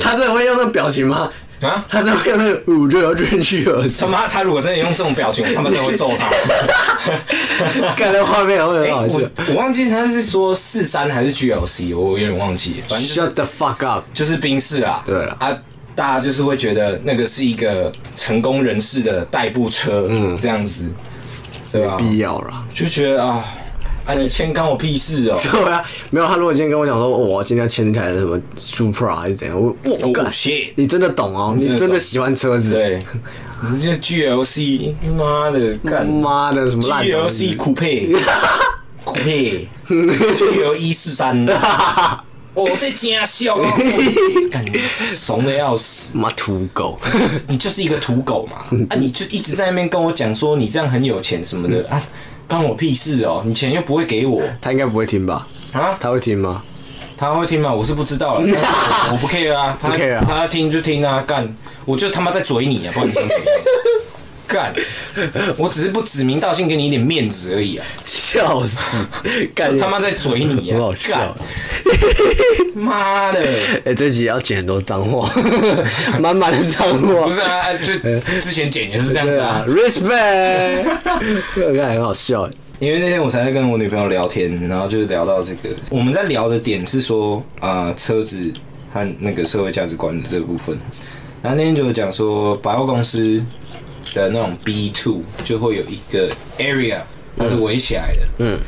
他真的会用那表情吗？啊，他真的会用那个五六进去而他妈，他如果真的用这种表情，我他妈真的会揍他。看那画面会哎、很好笑。我我忘记他是说四三还是 GLC，我有点忘记，反正就是 Shut the fuck up！就是冰室啊。对了啊，大家就是会觉得那个是一个成功人士的代步车，嗯，这样子，对吧？必要啦。就觉得啊，啊，你签干我屁事哦、对啊，没有他如果今天跟我讲说，哦我今天要签一台什么 Supra 还是怎样，我我哦干 shit 你真的懂哦，你真的喜欢车子。对，你这 GLC，妈的干。妈的什么烂 GLC 酷配，酷配，GL 一四三，我，这家笑啊！感觉怂的要死。妈土狗，你就是一个土狗嘛，啊，你就一直在那边跟我讲说你这样很有钱什么的啊，关我屁事哦，你钱又不会给我他应该不会听吧？啊，他会听吗？他会听吗？我是不知道了，我不 care 啊，他不 care 啊他要听就听啊，干，我就他妈在嘴你啊，不然你想怎样？干，我只是不指名道姓给你一点面子而已啊，笑死！干就他妈在嘴你啊，干，妈的！哎、这集要剪很多脏话，满满的脏话。不是啊，就之前剪也是这样子啊 啊。，respect，这个看很好笑哎。因为那天我才在跟我女朋友聊天，然后就是聊到这个，我们在聊的点是说啊、呃车子和那个社会价值观的这个部分。然后那天就有讲说，百货公司的那种 B two 就会有一个 area，它是围起来的，嗯，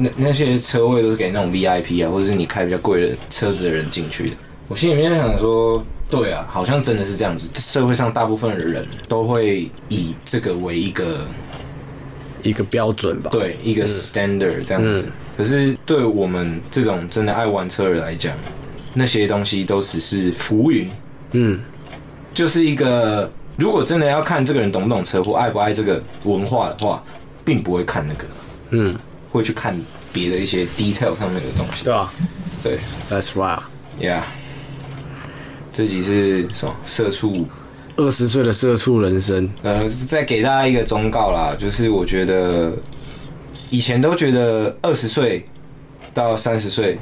那那些车位都是给那种 VIP 啊，或者是你开比较贵的车子的人进去的。我心里面在想说，对啊，好像真的是这样子，社会上大部分的人都会以这个为一个。一个标准吧。对一个 standard 这样子。可是对我们这种真的爱玩车的人来讲，那些东西都只是浮云。嗯，就是一个，如果真的要看这个人懂不懂车或爱不爱这个文化的话，并不会看那个，嗯，会去看别的一些 detail 上面的东西。对啊对，That's right。，Yeah。这集是什么？社畜。二十岁的社畜人生，呃，再给大家一个忠告啦，就是我觉得以前都觉得二十岁到三十岁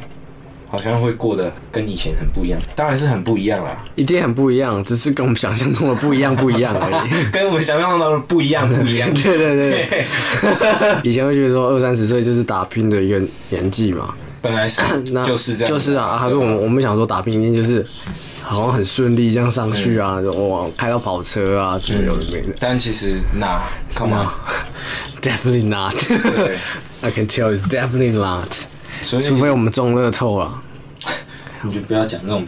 好像会过得跟以前很不一样，当然是很不一样啦，一定很不一样，只是跟我们想象中的不一样不一样而已。跟我们想象中的不一样不一样。对 对对，以前会觉得说二三十岁就是打拼的一个年纪嘛，本来是 那就是这样，就是啊。他说我们我们想说打拼一定就是好像很顺利这样上去啊，就哇开到跑车啊，就有的没的。但其实那 come on，Definitely not. 对 I can tell it's definitely not. 所以除非我们中乐透了，你就不要讲这种。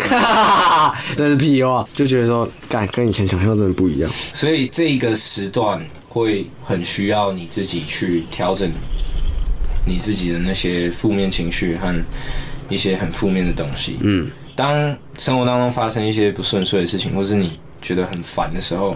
这是屁话。就觉得说，干跟以前想象真的不一样。所以这一个时段会很需要你自己去调整你自己的那些负面情绪和一些很负面的东西。嗯，当生活当中发生一些不顺遂的事情，或是你觉得很烦的时候，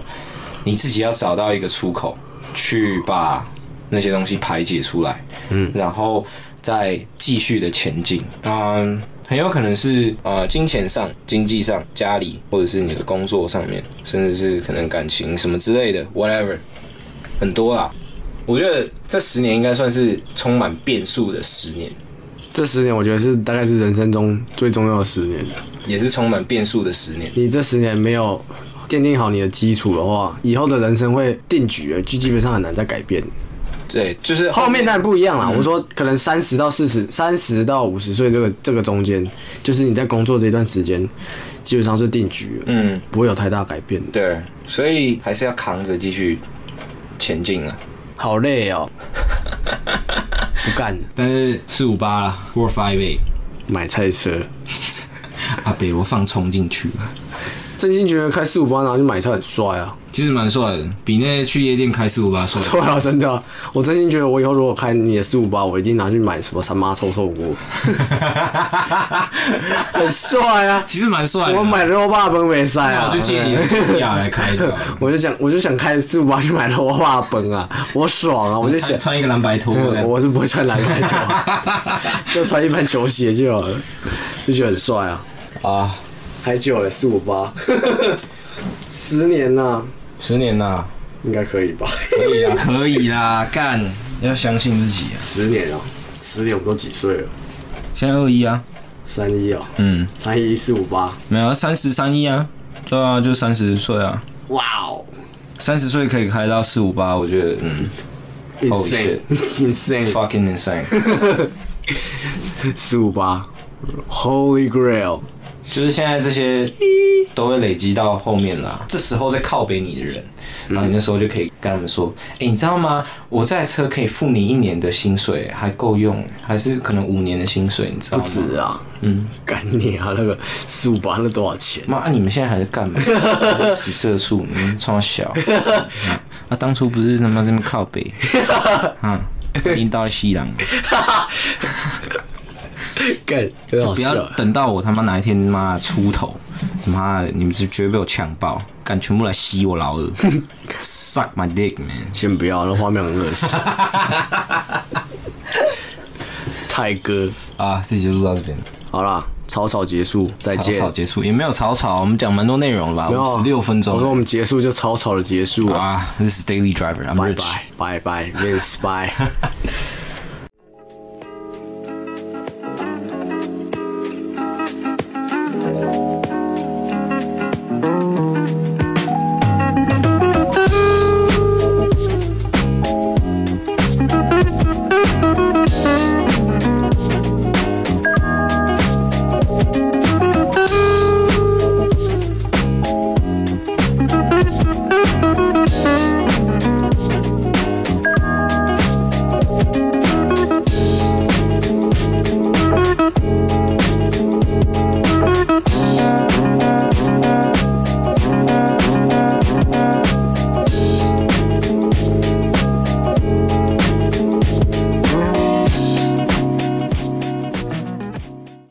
你自己要找到一个出口，去把那些东西排解出来。嗯，然后再继续的前进。嗯，很有可能是呃金钱上、经济上、家里，或者是你的工作上面，甚至是可能感情什么之类的，whatever，很多啦。我觉得这十年应该算是充满变数的十年，这十年我觉得是大概是人生中最重要的十年。也是充满变数的十年。你这十年没有奠定好你的基础的话，以后的人生会定局了，就基本上很难再改变。对，就是后面当然不一样啦。我说可能三十到四十，三十到五十岁这个这个中间，就是你在工作这一段时间，基本上是定局了，嗯，不会有太大改变。对，所以还是要扛着继续前进了。好累哦，不干，但是四五八啦，four five eight，买菜车。阿北我放冲进去，真心觉得开四五八然后去买车很帅啊。其实蛮帅的，比那去夜店开四五八帅。对啊，真的啊，我真心觉得我以后如果开你的四五八，我一定拿去买什么三妈臭臭锅，很帅啊。其实蛮帅的。我买肉霸本没塞啊，我就借你的 GTR 来开的。我就想，我就想开四五八去买肉霸本啊，我爽啊！我就想穿一个蓝白拖，我是不会穿蓝白拖，就穿一般球鞋就好了，就觉得很帅啊。啊，还久了，四五八，十年呐。十年呐，应该可以吧？可以啊，可以啦，干！要相信自己啊。十年了，十年我们都几岁了？现在二一啊，三一啊，嗯，三一四五八，没有三十三一啊，对啊，就三十岁啊。哇哦，三十岁可以开到四五八，我觉得嗯，insane，insane，fucking insane，四五八，Holy Grail。就是现在这些都会累积到后面啦，这时候在靠北你的人，然后你那时候就可以跟他们说，哎、欸，你知道吗？我这台车可以付你一年的薪水，还够用，还是可能五年的薪水，你知道吗？不止啊，嗯，干你啊，那个四五八那多少钱？妈、啊，你们现在还在干嘛？死社畜，你们从小，啊，啊，当初不是他妈这么靠北，啊，领导西洋。干，不要等到我他妈哪一天妈出头，妈的，你们是绝对被我强爆，敢全部来吸我老二，suck my dick man。先不要，那画面很恶心。泰哥啊，这集就录到这边，好啦，草草结束，再见。草草结束也没有草草，我们讲蛮多内容了吧？五十六分钟。我说我们结束就草草的结束啊。This is Daily Driver，I'm Bye bye bye bye，Vince bye。